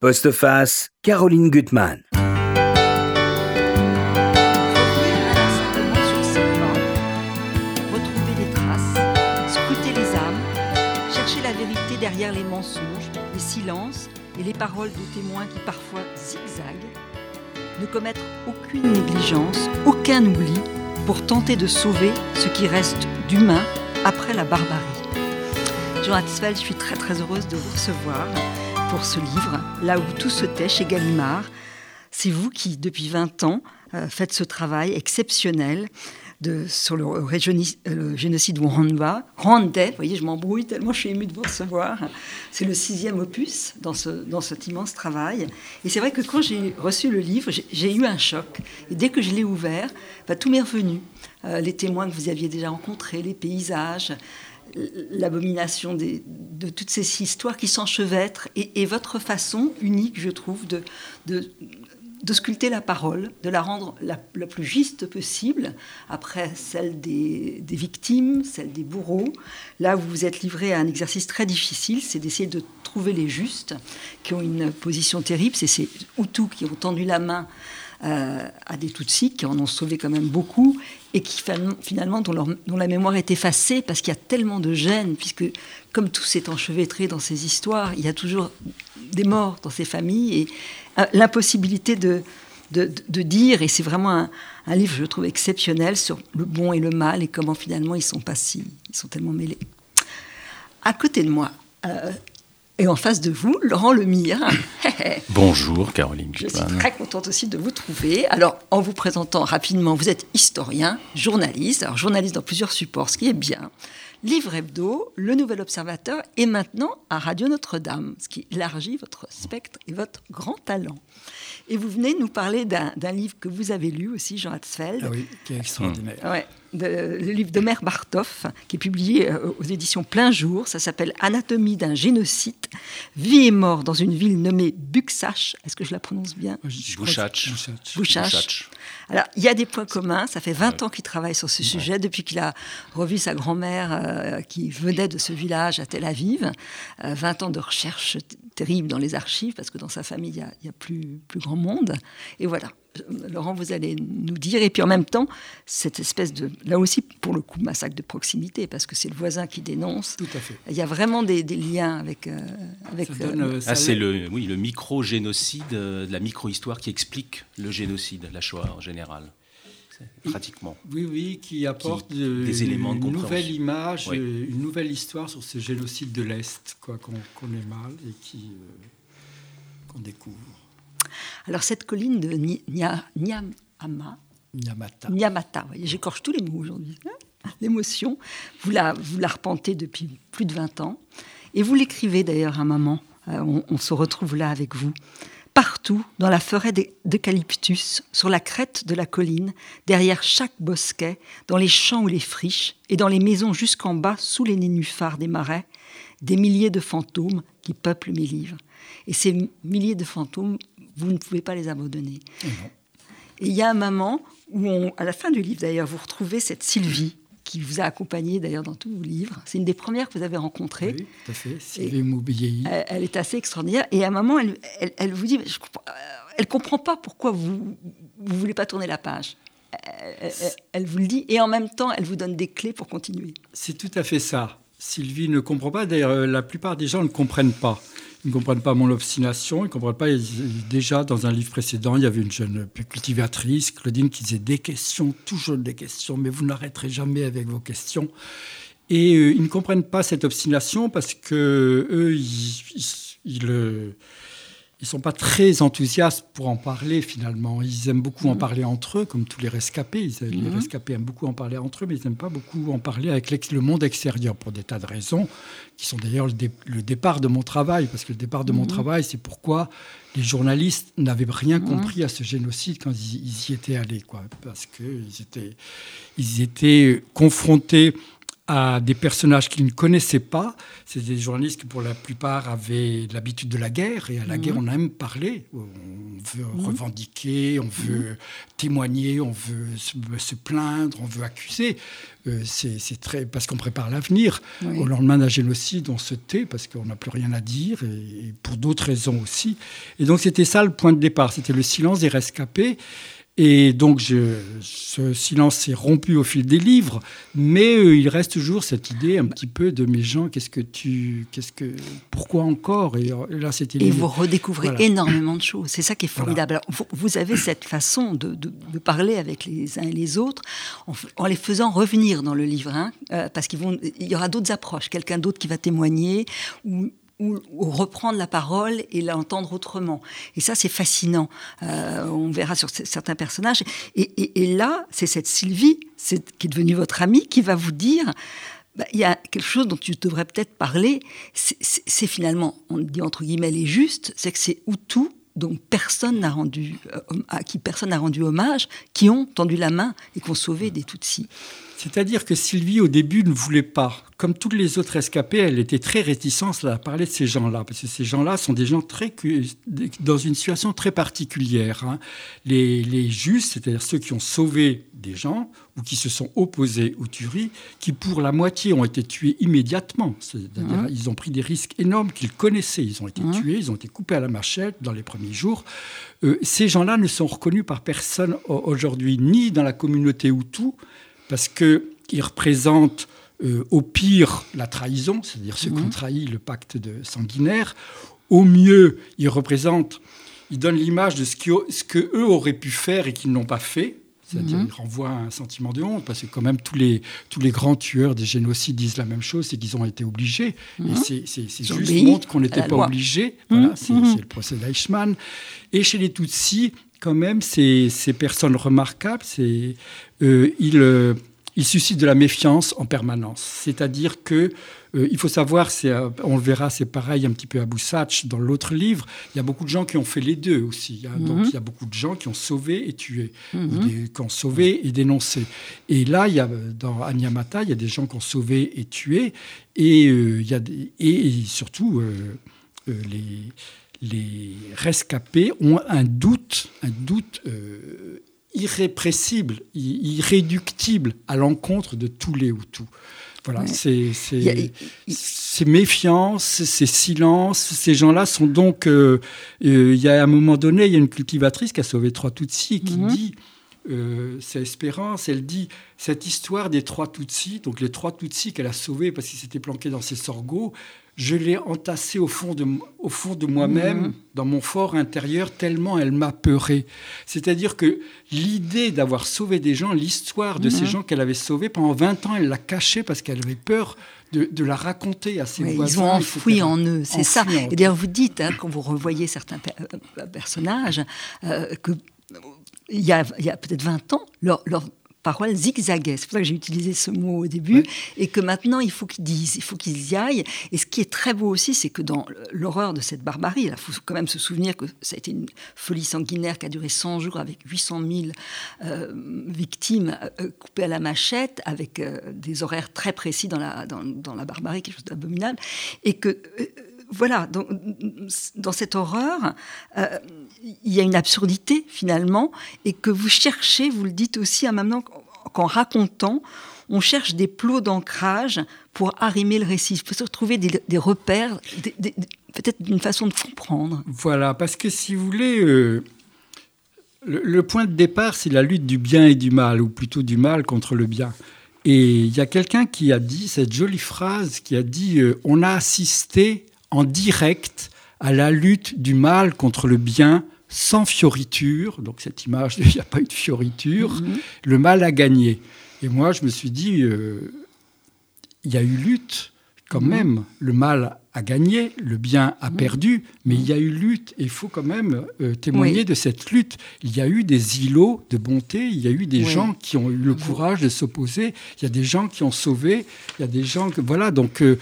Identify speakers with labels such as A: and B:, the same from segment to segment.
A: Postface, Caroline Gutmann.
B: retrouver des traces, scruter les âmes, chercher la vérité derrière les mensonges, les silences et les paroles de témoins qui parfois zigzaguent, ne commettre aucune négligence, aucun oubli pour tenter de sauver ce qui reste d'humain après la barbarie. Jean Hatzfeld, je suis très très heureuse de vous recevoir pour ce livre, Là où tout se tait chez Gallimard. C'est vous qui, depuis 20 ans, euh, faites ce travail exceptionnel de, sur le, euh, le génocide Rwanda. Rwanda, vous voyez, je m'embrouille tellement je suis émue de vous recevoir. C'est le sixième opus dans, ce, cet immense travail. Et c'est vrai que quand j'ai reçu le livre, j'ai eu un choc. Et dès que je l'ai ouvert, bah, tout m'est revenu. Euh, les témoins que vous aviez déjà rencontrés, les paysages, l'abomination de toutes ces histoires qui s'enchevêtrent et, votre façon unique, je trouve, de, sculpter la parole, de la rendre la, plus juste possible, après celle des, des victimes, celle des bourreaux. Là, vous vous êtes livré à un exercice très difficile, c'est d'essayer de trouver les justes, qui ont une position terrible. C'est ces Hutus qui ont tendu la main à des Tutsis, qui en ont sauvé quand même beaucoup, et qui fin- finalement, dont, la mémoire est effacée, parce qu'il y a tellement de gêne, puisque comme tout s'est enchevêtré dans ces histoires, il y a toujours des morts dans ces familles, et euh, l'impossibilité de- de dire, et c'est vraiment un, un livre, je trouve, exceptionnel sur le bon et le mal, et comment finalement ils sont pas si, ils sont tellement mêlés. À côté de moi, euh, et en face de vous, Laurent Lemire.
C: Bonjour Caroline
B: Je suis très contente aussi de vous trouver. Alors, en vous présentant rapidement, vous êtes historien, journaliste, alors journaliste dans plusieurs supports, ce qui est bien. Livre hebdo, Le Nouvel Observateur et maintenant à Radio Notre-Dame, ce qui élargit votre spectre et votre grand talent. Et vous venez nous parler d'un livre que vous avez lu aussi, Jean Hatzfeld.
D: Ah oui, qui est extraordinaire.
B: Ouais, de- le livre d'Omer Bartoff, qui est publié euh, aux éditions Plein Jour. Ça s'appelle Anatomie d'un génocide. Vie et mort dans une ville nommée Buxach. Est-ce que je la prononce bien.
C: Bouchach.
D: Bouchach.
B: Alors, il y a des points communs. Ça fait 20 ans qu'il travaille sur ce sujet, depuis qu'il a revu sa grand-mère euh, qui venait de ce village à Tel Aviv. Euh, 20 ans de recherche terrible dans les archives, parce que dans sa famille, il y a, il y a plus, plus grand monde. Et voilà. Laurent, vous allez nous dire. Et puis en même temps, cette espèce de. Là aussi, pour le coup, massacre de proximité, parce que c'est le voisin qui dénonce.
D: Tout à fait.
B: Il y a vraiment des, des liens avec. euh, avec
D: Ça donne,
B: euh,
D: euh, ça
C: Ah, c'est
D: l'a-
C: le, oui, le micro-génocide, euh, la micro-histoire qui explique le génocide, la Shoah en général. Pratiquement.
D: Oui, oui, qui apporte
C: Qui-
D: de-
C: des éléments de
D: une nouvelle image,
C: Oui.
D: euh, une nouvelle histoire sur ce génocide de l'Est, quoi, qu'on connaît mal et qui euh, qu'on découvre.
B: Alors, cette colline de
D: Nyamata.
B: Nyamata, voyez, j'écorche tous les mots aujourd'hui. hein, L'émotion, vous la, vous la repentez depuis plus de 20 ans. Et vous l'écrivez d'ailleurs à un moment. Euh, on, on se retrouve là avec vous. Partout, dans la forêt d'e- d'eucalyptus, sur la crête de la colline, derrière chaque bosquet, dans les champs ou les friches, et dans les maisons jusqu'en bas, sous les nénuphars des marais, des milliers de fantômes qui peuplent mes livres. Et ces milliers de fantômes, vous ne pouvez pas les abandonner. Et il y a un moment où, on- à la fin du livre d'ailleurs, vous retrouvez cette Sylvie qui vous a accompagné d'ailleurs dans tous vos livres. C'est une des premières que vous avez rencontrées.
D: Oui, tout à fait. Sylvie Moubieyi.
B: Elle, elle est assez extraordinaire. Et à un moment, elle, elle- elle vous dit, je comprends- euh, elle comprend pas pourquoi vous vous voulez pas tourner la page. Elle vous le dit et en même temps, elle vous donne des clés pour continuer.
D: C'est tout à fait ça. Sylvie ne comprend pas. D'ailleurs, euh, la plupart des gens ne comprennent pas. Ils ne comprennent pas mon obstination. Ils ne comprennent pas. Déjà, dans un livre précédent, il y avait une jeune cultivatrice, Claudine, qui disait des questions, toujours des questions, mais vous n'arrêterez jamais avec vos questions. Et euh, ils ne comprennent pas cette obstination parce que eux, ils, ils, ils, ils sont pas très enthousiastes pour en parler finalement. Ils aiment beaucoup en parler entre eux, comme tous les rescapés. Ils- Les rescapés aiment beaucoup en parler entre eux, mais ils n'aiment pas beaucoup en parler avec le monde extérieur pour des tas de raisons, qui sont d'ailleurs le, dé- le départ de mon travail. Parce que le départ de mon travail, c'est pourquoi les journalistes n'avaient rien compris à ce génocide quand ils, ils y étaient allés. Quoi, parce qu'ils étaient, ils étaient confrontés à des personnages qu'ils ne connaissaient pas. C'est des journalistes qui, pour la plupart, avaient l'habitude de la guerre. Et à la guerre, on aime parler. On veut revendiquer, on veut témoigner, on veut se, plaindre, on veut accuser. Euh, c'est très parce qu'on prépare l'avenir. Au lendemain d'un génocide, on se tait parce qu'on n'a plus rien à dire et pour d'autres raisons aussi. Et donc c'était ça le point de départ. C'était le silence des rescapés. Et donc, ce silence s'est rompu au fil des livres, mais euh, il reste toujours cette idée un petit peu de mes gens, qu'est-ce que tu, qu'est-ce que, pourquoi encore? Et,
B: euh, là, c'était. Et vous redécouvrez énormément de choses. C'est ça qui est formidable. vous, avez cette façon de, parler avec les uns et les autres en, les faisant revenir dans le livre, hein, euh, parce qu'il y aura d'autres approches, quelqu'un d'autre qui va témoigner ou ou, reprendre la parole et l'entendre autrement. Et ça, c'est fascinant. Euh, on verra sur certains personnages. Et, là, c'est cette Sylvie, qui est devenue votre amie, qui va vous dire bah, il y a quelque chose dont tu devrais peut-être parler. C'est finalement, on dit entre guillemets, les justes, c'est que c'est tout dont personne n'a rendu, euh, à qui personne n'a rendu hommage, qui ont tendu la main et qui ont sauvé des Tutsis.
D: C'est-à-dire que Sylvie, au début, ne voulait pas. Comme toutes les autres escapées, elle était très réticente à parler de ces gens-là, parce que ces gens-là sont des gens très, dans une situation très particulière. Hein. Les, justes, c'est-à-dire ceux qui ont sauvé des gens ou qui se sont opposés aux tueries, qui pour la moitié ont été tués immédiatement. C'est-à-dire mmh. ils ont pris des risques énormes qu'ils connaissaient. Ils ont été mmh. tués, ils ont été coupés à la machette dans les premiers jours. Euh, ces gens-là ne sont reconnus par personne aujourd'hui, ni dans la communauté Hutu, parce qu'ils représentent euh, au pire la trahison, c'est-à-dire ceux qui ont mhm. trahi le pacte de sanguinaire. Au mieux, ils représentent, ils donnent l'image de ce, ce que eux auraient pu faire et qu'ils n'ont pas fait. C'est-à-dire, qu'ils renvoient un sentiment de honte, parce que quand même tous les, tous les grands tueurs des génocides disent la même chose, c'est qu'ils ont été obligés. Et mhm. c'est juste montre qu'on n'était pas obligé. Voilà, mhm. c'est le procès d'Eichmann. Et chez les Tutsis, quand même, ces, ces personnes remarquables, c'est euh, euh, il, suscite de la méfiance en permanence. C'est-à-dire que euh, il faut savoir, on le verra, c'est pareil un petit peu à Boussach dans l'autre livre. Il y a beaucoup de gens qui ont fait les deux aussi. Hein. Donc mhm. il y a beaucoup de gens qui ont sauvé et tué, mhm. qui ont sauvé et dénoncé. Et là, il y a, dans Anyamata, il y a des gens qui ont sauvé et tué, et il y a et surtout les les rescapés ont un doute, un doute irrépressible, irréductible à l'encontre de tous les Hutus. Voilà, c'est ces méfiances, ces silences, ces gens-là sont donc. Euh, euh, il y a un moment donné, il y a une cultivatrice qui a sauvé trois Tutsis qui mhm. dit. Euh, c'est Espérance, elle dit cette histoire des trois Tutsis, donc les trois Tutsis qu'elle a sauvés parce qu'ils s'étaient planqués dans ses sorgho, je l'ai entassée au fond de, au fond de moi-même, mmh. dans mon fort intérieur, tellement elle m'a peuré. C'est-à-dire que l'idée d'avoir sauvé des gens, l'histoire de ces mmh. gens qu'elle avait sauvés, pendant 20 ans, elle l'a cachée parce qu'elle avait peur de, la raconter à ses voisins.
B: Ils ont enfoui en eux, c'est ça. Et d'ailleurs, vous dites, hein, quand vous revoyez certains euh, personnages, euh, que il y a, a peut-être 20 ans, leur, leur, parole zigzaguait. C'est pour ça que j'ai utilisé ce mot au début. Et que maintenant, il faut qu'ils disent, il faut qu'ils y aillent. Et ce qui est très beau aussi, c'est que dans l'horreur de cette barbarie, il faut quand même se souvenir que ça a été une folie sanguinaire qui a duré 100 jours avec 800 000 euh, victimes euh, coupées à la machette, avec euh, des horaires très précis dans la, dans, la barbarie, quelque chose d'abominable. Et que voilà, dans, dans, cette horreur, il y a une absurdité finalement, et que vous cherchez, vous le dites aussi à maintenant, qu'en racontant, on cherche des plots d'ancrage pour arrimer le récit. Il faut se retrouver des, repères, peut-être d'une façon de comprendre.
D: Voilà, parce que si vous voulez, euh, le, point de départ, c'est la lutte du bien et du mal, ou plutôt du mal contre le bien. Et il y a quelqu'un qui a dit cette jolie phrase, qui a dit euh, On a assisté en direct à la lutte du mal contre le bien sans fioriture. Donc cette image, il n'y a pas eu de fioriture. Mhm. Le mal a gagné. Et moi, je me suis dit, euh, il y a eu lutte quand mhm. même. Le mal a gagné, le bien a perdu, mais il y a eu lutte. Et il faut quand même euh, témoigner de cette lutte. Il y a eu des îlots de bonté, il y a eu des gens qui ont eu le courage de s'opposer, il y a des gens qui ont sauvé, il y a des gens que... Voilà, donc euh,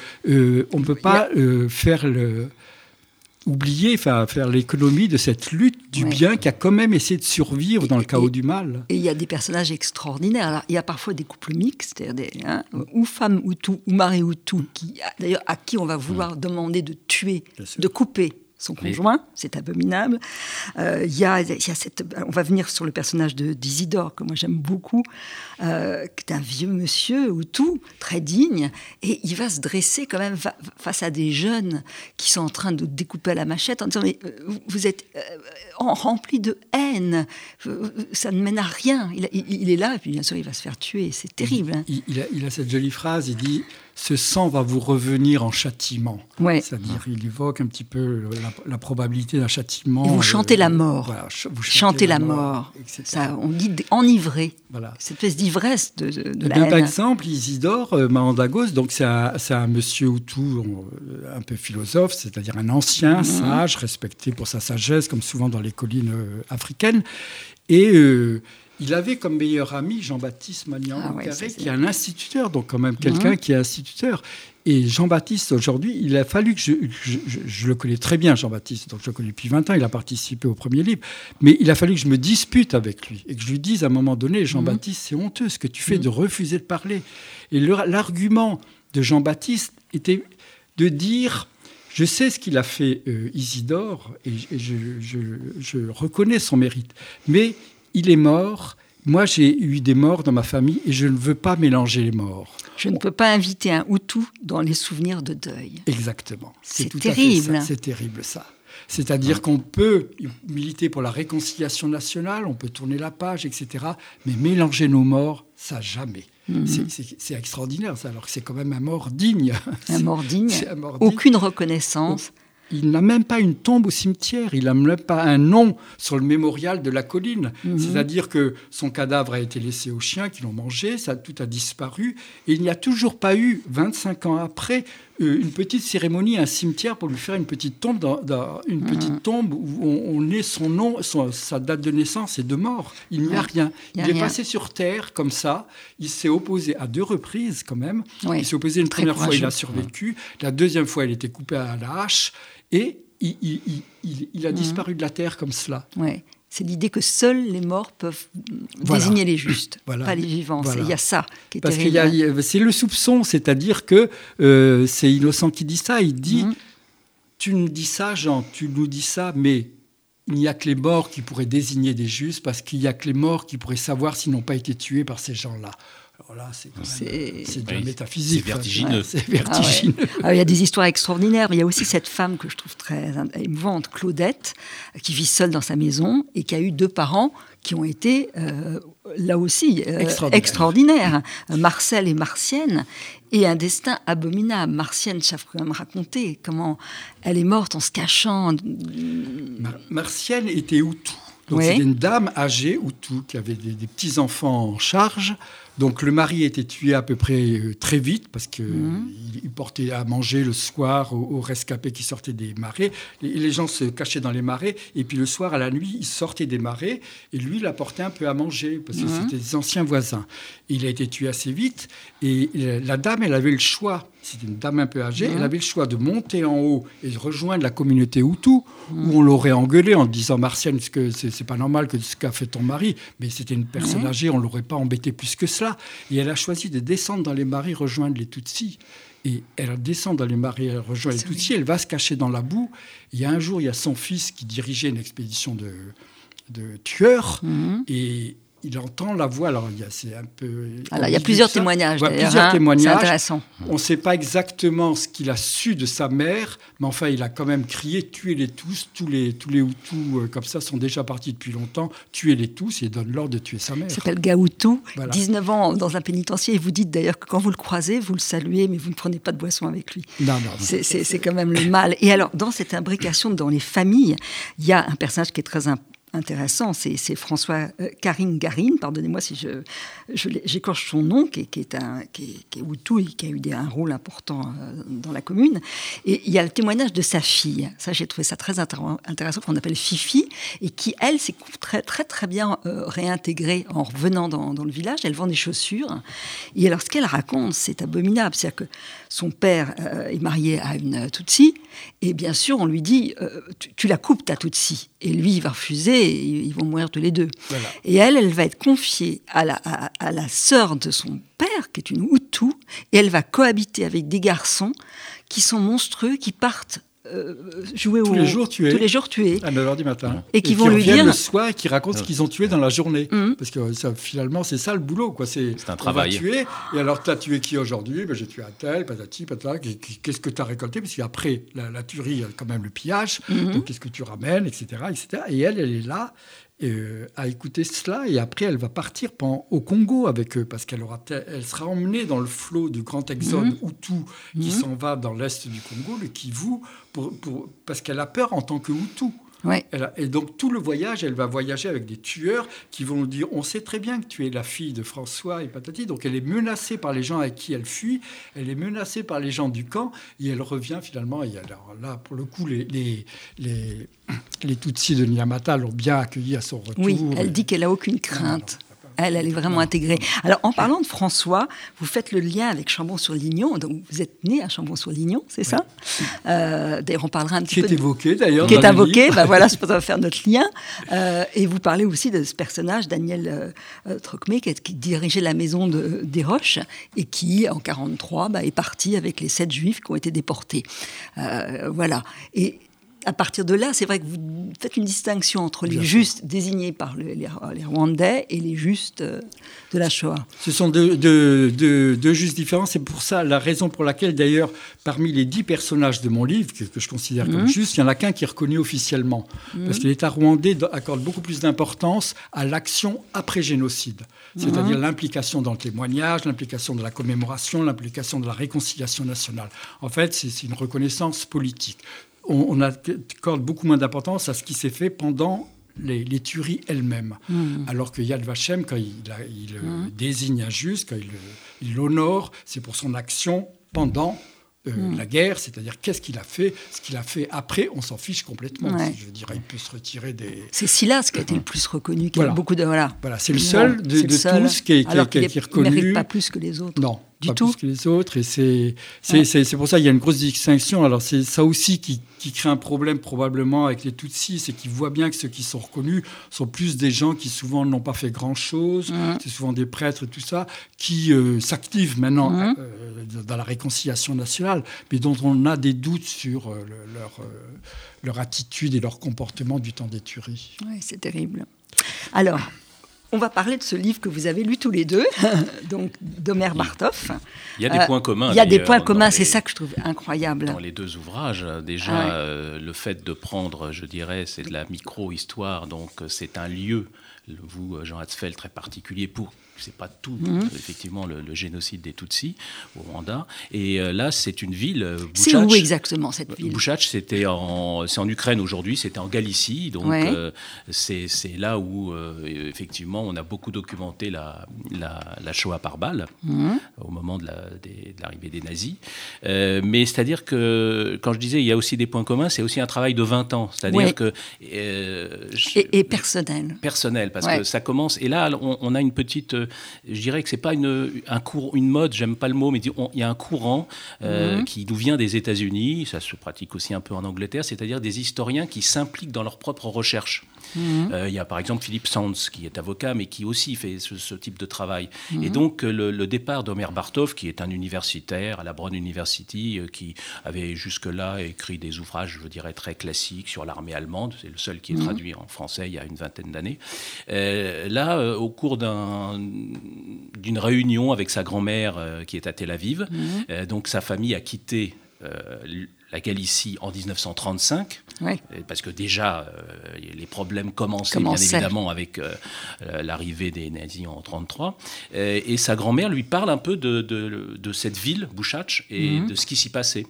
D: on ne peut pas faire le oublier, enfin, faire l'économie de cette lutte du bien qui a quand même essayé de survivre dans le chaos du mal.
B: Et il y a des personnages extraordinaires. Alors, il y a parfois des couples mixtes, des, hein, ou femmes ou tout, ou mari ou tout, qui, d'ailleurs, à qui on va vouloir demander de tuer, de couper son conjoint, c'est abominable. Euh, il y, a, y, a, cette, on va venir sur le personnage de d'Isidore que moi j'aime beaucoup, euh, qui est un vieux monsieur ou tout très digne, et il va se dresser quand même face à des jeunes qui sont en train de découper à la machette en disant mais euh, vous êtes euh, rempli de haine, ça ne mène à rien. Il, il, il, est là et puis bien sûr il va se faire tuer, c'est terrible. Hein.
D: Il, a, il a cette jolie phrase, il dit ce sang va vous revenir en châtiment.
B: Ouais.
D: C'est-à-dire, il évoque un petit peu la, la probabilité d'un châtiment.
B: Et vous chantez euh, la mort. Voilà, vous chantez, chantez la, la, mort. mort Ça, on dit enivré.
D: Voilà.
B: Cette espèce d'ivresse de, de, de la
D: bien,
B: haine.
D: Par exemple, Isidore euh, Mahandagos, donc c'est un, un, monsieur Hutu euh, un peu philosophe, c'est-à-dire un ancien, mmh. sage, respecté pour sa sagesse, comme souvent dans les collines euh, africaines. Et il avait comme meilleur ami Jean-Baptiste Magnan
B: Ah
D: Carré, qui est un instituteur, donc quand même quelqu'un qui est instituteur. Et Jean-Baptiste, aujourd'hui, il a fallu que je, je- je- je le connais très bien, Jean-Baptiste, donc je le connais depuis 20 ans, il a participé au premier livre, mais il a fallu que je me dispute avec lui et que je lui dise à un moment donné, Jean-Baptiste, c'est honteux ce que tu fais de refuser de parler. Et l'argument de Jean-Baptiste était de dire, je sais ce qu'il a fait euh, Isidore, et, je- et je, je- je reconnais son mérite, mais il est mort. Moi, j'ai eu des morts dans ma famille et je ne veux pas mélanger les morts.
B: Je ne peux pas inviter un Hutu dans les souvenirs de deuil.
D: Exactement.
B: C'est terrible.
D: C'est terrible, ça. C'est-à-dire qu'on peut militer pour la réconciliation nationale, on peut tourner la page, etc. Mais mélanger nos morts, ça jamais.
B: Mhm.
D: C'est- extraordinaire, ça, alors que c'est quand même un mort digne.
B: Un mort digne,
D: C'est un mort digne.
B: aucune reconnaissance.
D: Il n'a même pas une tombe au cimetière, il n'a même pas un nom sur le mémorial de la colline.
B: Mhm.
D: C'est-à-dire que son cadavre a été laissé aux chiens qui l'ont mangé, ça tout a disparu. Et il n'y a toujours pas eu, 25 ans après, euh, une petite cérémonie, un cimetière pour lui faire une petite tombe, dans, dans- une
B: Mhm.
D: petite tombe où on, on est son nom, son- sa date de naissance et de mort. Il n'y a
B: Ouais.
D: rien.
B: Il y a
D: Il est passé sur Terre comme ça. Il s'est opposé à deux reprises quand même. Il s'est opposé une
B: Très
D: première fois, il a survécu. La deuxième fois, il était coupé à la hache. Et il, il- il- il- il a
B: Mhm.
D: disparu de la terre comme cela.
B: Ouais. C'est l'idée que seuls les morts peuvent
D: Voilà.
B: désigner les justes,
D: Voilà.
B: pas les vivants.
D: Voilà.
B: Il y a ça qui est
D: Parce a- c'est le soupçon, c'est-à-dire que euh, c'est Innocent qui dit ça. Il dit
B: Mhm.
D: Tu nous dis ça, Jean, tu nous dis ça, mais il n'y a que les morts qui pourraient désigner des justes, parce qu'il n'y a que les morts qui pourraient savoir s'ils n'ont pas été tués par ces gens-là. Alors là, c'est quand même-
B: C'est-
D: c'est de la métaphysique.
C: c'est vertigineux.
D: Ouais, c'est
B: Ah ouais. Ah, il y a des histoires extraordinaires. mais Il y a aussi cette femme que je trouve très émouvante, Claudette, qui vit seule dans sa maison et qui a eu deux parents qui ont été, euh, là aussi, euh,
D: Extraordinaires.
B: extraordinaires. Marcel et Martienne. Et un destin abominable. Martienne, ça faut quand même raconter comment elle est morte en se cachant.
D: Mar- Martienne était Hutu. Donc
B: Oui.
D: c'était une dame âgée Hutu qui avait des, des petits-enfants en charge. Donc le mari était tué à peu près euh, très vite parce qu'il
B: Mhm.
D: il portait à manger le soir aux, aux rescapés qui sortaient des marais. Les, les gens se cachaient dans les marais et puis le soir à la nuit, il sortait des marais et lui, il apportait un peu à manger parce que
B: Mhm.
D: c'était des anciens voisins. Il a été tué assez vite et la dame, elle avait le choix. C'était une dame un peu âgée.
B: Mhm.
D: Elle avait le choix de monter en haut et de rejoindre la communauté Hutu
B: Mhm.
D: où on l'aurait engueulé en disant Martienne, c'est pas normal que ce qu'a fait ton mari, mais c'était une personne âgée, on l'aurait pas embêté plus que cela. Et elle a choisi de descendre dans les marais, rejoindre les Tutsis. Et elle descend dans les marais, elle rejoint les Tutsis, elle va se cacher dans la boue. Il y a un jour, il y a son fils qui dirigeait une expédition de, de tueurs,
B: Mhm.
D: et il entend la voix. Alors, il y a, c'est un peu.
B: Alors, il y a plusieurs témoignages.
D: Voilà,
B: d'ailleurs,
D: plusieurs
B: hein. C'est
D: témoignages.
B: intéressant.
D: On ne sait pas exactement ce qu'il a su de sa mère, mais enfin, il a quand même crié tuez-les tous. Tous les, tous les Hutus, euh, comme ça, sont déjà partis depuis longtemps. Tuez-les tous et donne l'ordre de tuer sa mère.
B: Il s'appelle Gaoutou,
D: Voilà.
B: 19 ans dans un pénitencier. Et vous dites d'ailleurs que quand vous le croisez, vous le saluez, mais vous ne prenez pas de boisson avec lui.
D: Non, non.
B: C'est- C'est c'est quand même le mal. Et alors, dans cette imbrication dans les familles, il y a un personnage qui est très im- intéressant, c'est François euh, Karine Garine, pardonnez-moi si je, j'écorche son nom, qui, est- un qui est, Hutu et qui a eu des- un rôle important euh, dans la commune. Et il y a le témoignage de sa fille. Ça, j'ai trouvé ça très intér- intéressant, qu'on appelle Fifi, et qui, elle, s'est très, très, très bien euh, réintégrée en revenant dans, dans le village. Elle vend des chaussures. Et alors, ce qu'elle raconte, c'est abominable. C'est-à-dire que son père est marié à une Tutsi, et bien sûr, on lui dit tu, tu la coupes, ta Tutsi. Et lui, il va refuser, et ils vont mourir tous les deux.
D: Voilà.
B: Et elle, elle va être confiée à la, à, à la sœur de son père, qui est une Hutu, et elle va cohabiter avec des garçons qui sont monstrueux, qui partent jouer
D: tous
B: au-
D: les jours tuer.
B: tous les jours tuer.
D: À 9h du matin.
B: Et qui vont
D: qui
B: lui dire-
D: le soir et qui racontent ce qu'ils ont tué dans la journée.
B: Mhm.
D: Parce que ça, finalement, c'est ça le boulot. quoi. C'est
C: un
D: on
C: travail.
D: va tuer. Et alors, tu as tué qui aujourd'hui? Ben, J'ai tué un tel, patati, patata. Qu'est- Qu'est-ce que tu as récolté? Parce qu'après, la, la tuerie, il y a quand même le pillage.
B: Mhm.
D: Donc, qu'est-ce que tu ramènes, etc., etc. Et elle, elle est là euh, à écouter cela. Et après, elle va partir au Congo avec eux. Parce qu'elle aura, elle sera emmenée dans le flot du grand exode
B: Mhm.
D: Hutu qui
B: Mhm.
D: s'en va dans l'est du Congo, le Kivu, pour, pour- parce qu'elle a peur en tant que Hutu.
B: Ouais.
D: Elle a- et donc tout le voyage, elle va voyager avec des tueurs qui vont lui dire on sait très bien que tu es la fille de François et patati. Donc elle est menacée par les gens avec qui elle fuit, elle est menacée par les gens du camp et elle revient finalement. Et alors là, pour le coup, les, les, les, les Tutsis de Nyamata l'ont bien accueillie à son retour.
B: Oui, elle dit qu'elle a aucune crainte. Elle, elle est vraiment intégrée. Alors, en parlant de François, vous faites le lien avec Chambon-sur-Lignon. Donc, vous êtes né à Chambon-sur-Lignon, c'est ça? Euh, D'ailleurs, on parlera un petit
D: qui
B: peu
D: est
B: de-
D: évoqué d'ailleurs.
B: qui est invoqué. Ben voilà, c'est pour ça va faire notre lien. Euh, et vous parlez aussi de ce personnage, Daniel euh, Trocmé, qui, est- qui dirigeait la maison de, des Roches et qui, en 43, bah, est parti avec les sept juifs qui ont été déportés. Voilà. Et à partir de là, c'est vrai que vous faites une distinction entre les
D: Bien sûr.
B: justes désignés par le- les, les Rwandais et les justes euh, de la Shoah.
D: Ce sont deux, deux, deux, deux justes différents. C'est pour ça la raison pour laquelle, d'ailleurs, parmi les dix personnages de mon livre, que, que je considère comme justes, il n'y en a qu'un qui est reconnu officiellement. Parce que l'État rwandais accorde beaucoup plus d'importance à l'action après génocide. C'est-à-dire l'implication dans le témoignage, l'implication de la commémoration, l'implication de la réconciliation nationale. En fait, c'est une reconnaissance politique. On, on accorde beaucoup moins d'importance à ce qui s'est fait pendant les, les tueries elles-mêmes. Alors que Yad Vashem, quand il, a- il, euh, désigne un juste, quand il le- il l'honore, c'est pour son action pendant euh, la guerre, c'est-à-dire qu'est-ce qu'il a fait. Ce qu'il a fait après, on s'en fiche complètement.
B: Ouais.
D: Je dire, il peut se retirer des...
B: C'est Silas qui a été le plus reconnu, qui
D: Voilà.
B: a beaucoup de. Voilà.
D: Voilà, c'est le seul de,
B: C'est
D: de
B: le seul.
D: tous qui est, qui est- qui qui est
B: ne
D: reconnu.
B: mérite pas plus que les autres.
D: Non,
B: Du
D: pas
B: tout.
D: plus que les autres. Et c'est c'est c'est- c'est pour ça qu'il y a une grosse distinction. Alors c'est ça aussi qui, qui crée un problème probablement avec les Tutsis, c'est qu'ils voient bien que ceux qui sont reconnus sont plus des gens qui souvent n'ont pas fait grand-chose.
B: Mhm.
D: C'est souvent des prêtres et tout ça qui euh, s'activent maintenant
B: Mhm.
D: euh, dans la réconciliation nationale, mais dont on a des doutes sur euh, le- leur, leur attitude et leur comportement du temps des tueries.
B: Oui, c'est terrible. Alors, on va parler de ce livre que vous avez lu tous les deux, donc d'Omer Bartoff.
C: Il y a des
B: Euh,
C: points communs.
B: Il y a des points communs, c'est ça que je trouve incroyable.
C: Dans les deux ouvrages, euh, déjà,
B: Ah ouais.
C: euh, le fait de prendre, je dirais, c'est de la micro-histoire, donc c'est un lieu, vous, Jean Hatzfeld, très particulier pour. C'est pas tout,
B: Mhm.
C: effectivement, le, le génocide des Tutsis au Rwanda. Et euh, là, c'est une ville. euh,
B: C'est où exactement cette ville?
C: Bouchach, c'était en, c'est en Ukraine aujourd'hui, c'était en Galicie, donc
B: Ouais.
C: euh, c'est, là où euh, effectivement on a beaucoup documenté la, la, la Shoah par balle
B: Mhm.
C: au moment de, la- des- de l'arrivée des nazis. Mais c'est-à-dire que quand je disais il y a aussi des points communs, c'est aussi un travail de 20 ans, c'est-à-dire
B: Ouais.
C: que je-
B: et, et personnel.
C: personnel parce
B: Ouais.
C: que ça commence et là on, on a une petite je dirais que c'est pas une un cours une mode j'aime pas le mot mais il y a un courant euh,
B: Mhm.
C: qui nous vient des États-Unis ça se pratique aussi un peu en Angleterre c'est-à-dire des historiens qui s'impliquent dans leurs propres recherches
B: Mhm.
C: euh, il y a par exemple Philippe Sands qui est avocat mais qui aussi fait ce, ce type de travail.
B: Mhm.
C: Et donc euh, le, le départ d'Omer Bartov, qui est un universitaire à la Brown University, euh, qui avait jusque-là écrit des ouvrages, je dirais, très classiques sur l'armée allemande, c'est le seul qui est traduit en français il y a une vingtaine d'années. Là, au cours d'un- d'une réunion avec sa grand-mère euh, qui est à Tel Aviv,
B: Mhm.
C: euh, donc sa famille a quitté euh, la Galicie en 1935.
B: Ouais.
C: Euh, Parce que déjà, euh, les problèmes commençaient, bien évidemment avec euh, l'arrivée des nazis en 1933. Euh, et sa grand-mère lui parle un peu de, de- de cette ville, Bouchach, et
B: Mhm.
C: de ce qui s'y passait.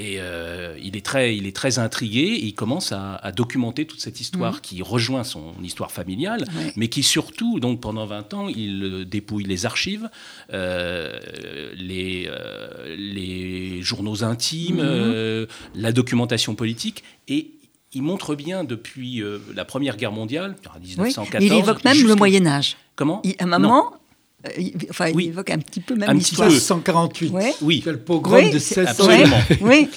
C: Et euh, il, est très, il est très intrigué, et il commence à, à documenter toute cette histoire qui rejoint son histoire familiale,
B: Mhm. Ouais.
C: mais qui surtout, donc pendant 20 ans, il euh, dépouille les archives, euh, les, euh, les journaux intimes,
B: Mhm.
C: la documentation politique, et il montre bien depuis euh, la Première Guerre mondiale, en
B: Oui.
C: 1914.
B: Il évoque même le Moyen Âge.
C: Comment
B: Il- à un moment, enfin,
C: Oui.
B: il évoque un petit peu même l'histoire.
C: peu.
D: 148.
B: Ouais.
C: Oui.
D: C'est le pogrom
B: Oui,
D: de
B: c'est-
D: 1600.
C: Absolument.
B: Oui,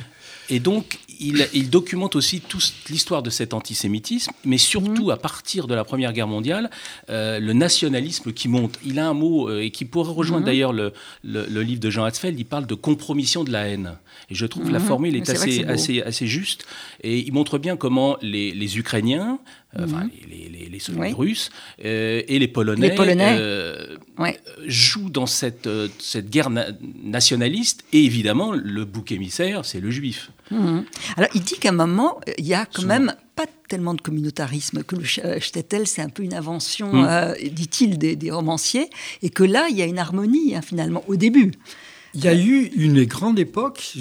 C: Et donc, il, documente aussi toute l'histoire de cet antisémitisme, mais surtout mhm. à partir de la Première Guerre mondiale, euh, le nationalisme qui monte. Il a un mot, euh, et qui pourrait rejoindre mhm. d'ailleurs le, livre de Jean Hatzfeld, il parle de compromission de la haine. Et je trouve que la mhm. formule est, assez, assez, assez, juste. Et il montre bien comment les, les Ukrainiens, euh, enfin, les, les, les, Russes et les Polonais, jouent dans cette, cette guerre nationaliste. Et évidemment, le bouc émissaire, c'est le juif.
B: Mhm. Alors, il dit qu'à un moment, il y a quand même pas tellement de communautarisme, que le shtetl, c'est un peu une invention, mhm. euh, dit-il, des, romanciers, et que là, il y a une harmonie, hein, finalement, au début.
D: Il y a eu une grande époque,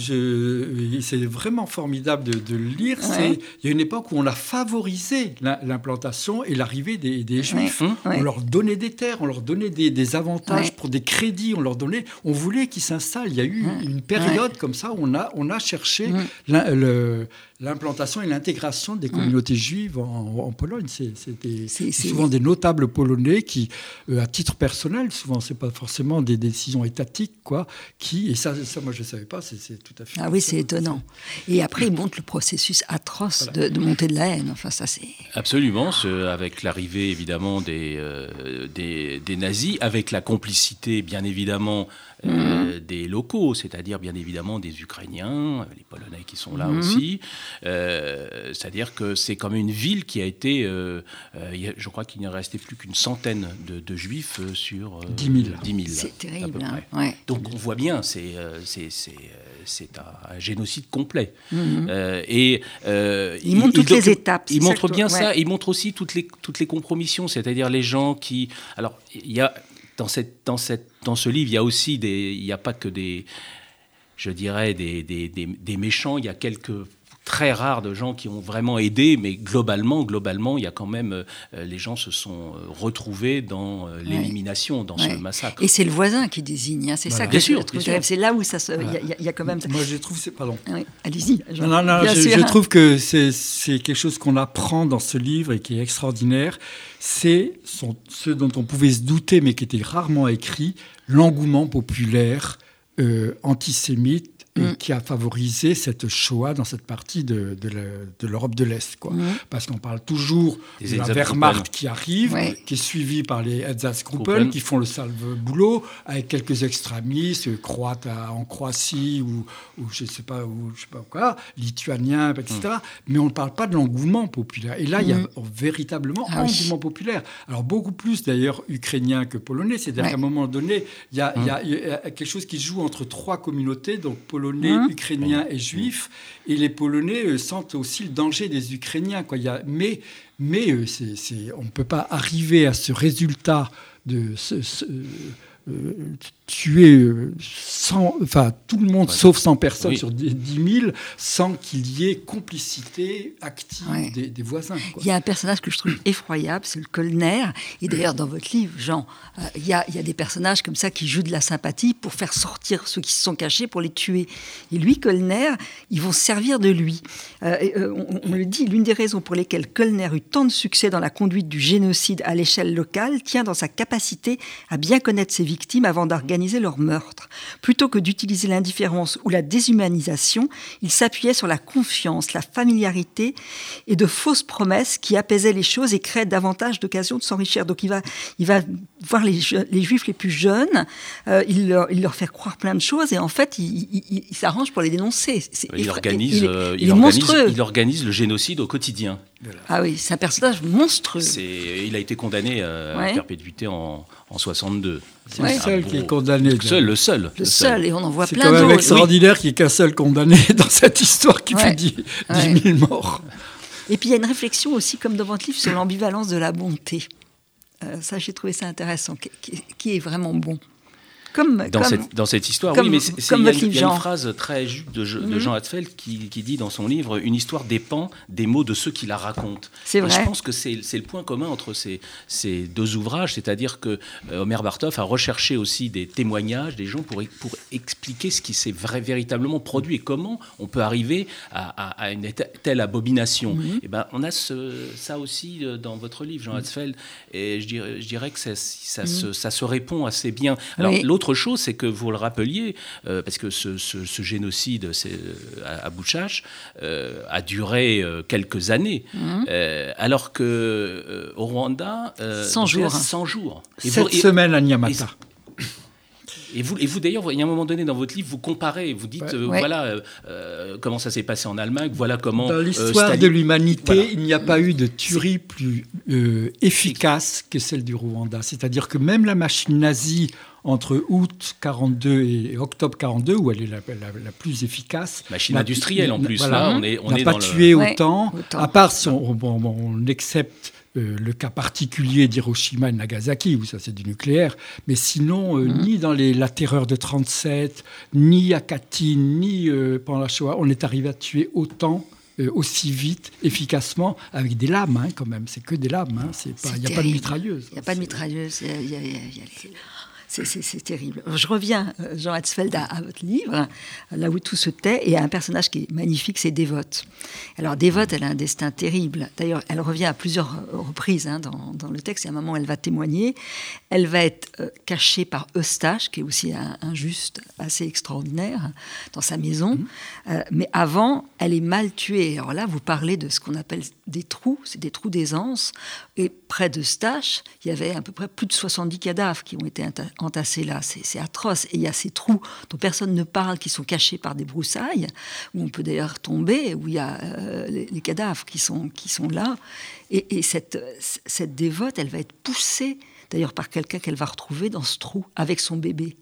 D: c'est vraiment formidable de, le lire, il y a une époque où on a favorisé l'implantation et l'arrivée des, Juifs. On leur donnait des terres, on leur donnait des, avantages pour des crédits, on leur donnait, on voulait qu'ils s'installent. Il y a eu une période comme ça où on a, on a cherché l'implantation et l'intégration des communautés juives en, Pologne. C'était souvent des notables polonais qui, euh, à titre personnel, souvent c'est pas forcément des décisions étatiques, quoi, qui, et ça, ça moi je ne savais pas, c'est tout à fait.
B: Ah oui, c'est étonnant. Et après, il montre le processus atroce de, de, montée de la haine. Enfin, ça c'est.
C: Absolument, avec l'arrivée évidemment des, euh, des, des, nazis, avec la complicité bien évidemment euh, mhm. des locaux, c'est-à-dire bien évidemment des Ukrainiens, les Polonais qui sont là mhm. aussi. Euh, c'est-à-dire que c'est comme une ville qui a été, euh, je crois qu'il n'y en restait plus qu'une centaine de, juifs sur
D: 10 000.
B: C'est terrible. Hein,
C: Donc on voit bien, c'est c'est un, génocide complet. Mhm. et
B: il, montre toutes les étapes.
C: Il montre bien ça. Il montre aussi toutes les toutes les compromissions, c'est-à-dire les gens qui. Alors il y a dans, cette, dans, cette, dans ce livre, il y a aussi des, il n'y a pas que des, je dirais, des, des, des, méchants, il y a quelques très rares de gens qui ont vraiment aidé, mais globalement, globalement, il y a quand même, euh, les gens se sont euh, retrouvés dans euh, l'élimination, dans ce massacre.
B: Et c'est le voisin qui désigne, hein, c'est ça que bien sûr, C'est là où ça il y, a quand même.
D: Moi, je trouve, c'est pardon.
B: Allez-y.
D: Non, non, je, je, trouve que c'est quelque chose qu'on apprend dans ce livre et qui est extraordinaire c'est ce dont on pouvait se douter, mais qui était rarement écrit, l'engouement populaire euh, antisémite Mm. qui a favorisé cette Shoah dans cette partie de, de l'Europe de l'Est. Quoi. Mm. Parce qu'on parle toujours de la Wehrmacht qui arrive, qui est suivie par les Einsatzgruppen, qui font le sale boulot, avec quelques extrémistes, croates en Croatie, ou, ou je ne sais pas, ou, je sais pas quoi, lituaniens, etc. Mm. Mais on ne parle pas de l'engouement populaire. Et là, il y a véritablement un ah engouement populaire. Alors, beaucoup plus d'ailleurs ukrainien que polonais. C'est-à-dire qu'à un moment donné, il y, a, il, y y, a, quelque chose qui joue entre trois communautés, donc Polonais, hein Ukrainiens et Juifs. Et les Polonais euh, sentent aussi le danger des Ukrainiens. Quoi. Il y a, mais mais euh, on ne peut pas arriver à ce résultat de ce, euh, tuer 100, euh, enfin, tout le monde sauf 100 personnes sur 10 000 sans qu'il y ait complicité active des, voisins.
B: Il y a un personnage que je trouve effroyable, c'est le Colner. Et d'ailleurs, dans votre livre, Jean, euh, il, y a, il, y a, des personnages comme ça qui jouent de la sympathie pour faire sortir ceux qui se sont cachés, pour les tuer. Et lui, Colner, ils vont servir de lui. on, on, le dit, l'une des raisons pour lesquelles Colner eut tant de succès dans la conduite du génocide à l'échelle locale tient dans sa capacité à bien connaître ses victimes avant d'organiser leur meurtre. Plutôt que d'utiliser l'indifférence ou la déshumanisation, il s'appuyait sur la confiance, la familiarité et de fausses promesses qui apaisaient les choses et créaient davantage d'occasions de s'enrichir. Donc il va, il va voir les, les juifs les plus jeunes, euh, il, leur, il, leur, fait croire plein de choses et en fait il, s'arrange pour les dénoncer.
C: Il, organise, euh, organise, il organise le génocide au quotidien.
B: Ah oui, c'est un personnage monstrueux.
C: Il a été condamné à perpétuité en, en 62.
D: C'est le seul qui est condamné. Le
C: seul, le seul.
B: Le seul, et on en voit plein
D: d'autres. C'est quand même extraordinaire qu'il n'y ait qu'un seul condamné dans cette histoire qui fait 10, 000 morts.
B: Et puis il y a une réflexion aussi, comme dans votre livre, sur l'ambivalence de la bonté. Euh, ça, j'ai trouvé ça intéressant, qui, est vraiment bon
C: dans, cette, dans cette histoire, oui, mais il y, a une phrase très juste de, de mhm. Jean Hatzfeld qui, dit dans son livre Une histoire dépend des mots de ceux qui la racontent.
B: C'est vrai.
C: je pense que c'est le point commun entre ces, ces deux ouvrages, c'est-à-dire que euh, Omer Bartov a recherché aussi des témoignages des gens pour, pour expliquer ce qui s'est véritablement produit et comment on peut arriver à, une telle abomination. Mhm. Et eh ben, on a ce, ça aussi euh, dans votre livre, Jean Hatzfeld, et je dirais, je dirais que ça, ça, mhm. se, ça, se, répond assez bien. Alors, l'autre l'autre chose, c'est que vous le rappeliez, parce que ce, génocide à, à Bouchache a duré quelques années, mmh. alors que au Rwanda,
B: 100 jours.
C: 100 jours.
D: Et Cette semaine à Nyamata.
C: Et vous, et vous d'ailleurs, il y a un moment donné dans votre livre, vous comparez, vous dites, euh, voilà euh, euh, comment ça s'est passé en Allemagne, voilà comment...
D: Dans l'histoire de l'humanité, il n'y a pas eu de tuerie plus efficace que celle du Rwanda. C'est-à-dire que même la machine nazie entre août 42 et octobre 42, où elle est la, plus efficace.
C: Machine industrielle en plus, là, on est, on
D: n'a pas tué autant, à part si on, on accepte euh, le cas particulier d'Hiroshima et Nagasaki, où ça c'est du nucléaire, mais sinon, euh, mhm. ni dans les, la terreur de 37, ni à Katyn, ni euh, pendant la Shoah, on est arrivé à tuer autant aussi vite, efficacement, avec des lames, hein, quand même. C'est que des lames. Hein. Il n'y a pas de mitrailleuse.
B: Il n'y a pas de mitrailleuse. C'est terrible. Je reviens, euh, Jean Hatzfeld, à, votre livre, là où tout se tait, et à un personnage qui est magnifique, c'est Dévote. Alors Dévote, elle a un destin terrible. D'ailleurs, elle revient à plusieurs reprises hein, dans, le texte. Et à un moment, elle va témoigner. Elle va être euh, cachée par Eustache, qui est aussi un, juste assez extraordinaire, dans sa maison. Mmh. Euh, mais avant, elle est mal tuée. Alors là, vous parlez de ce qu'on appelle des trous, c'est des trous d'aisance. Et près d'Eustache, il y avait à peu près plus de 70 cadavres qui ont été entassés là. C'est atroce. Et il y a ces trous dont personne ne parle, qui sont cachés par des broussailles, où on peut d'ailleurs tomber, où il y a euh, les, cadavres qui sont, qui sont là. Et, cette, cette dévote, elle va être poussée d'ailleurs par quelqu'un qu'elle va retrouver dans ce trou avec son bébé.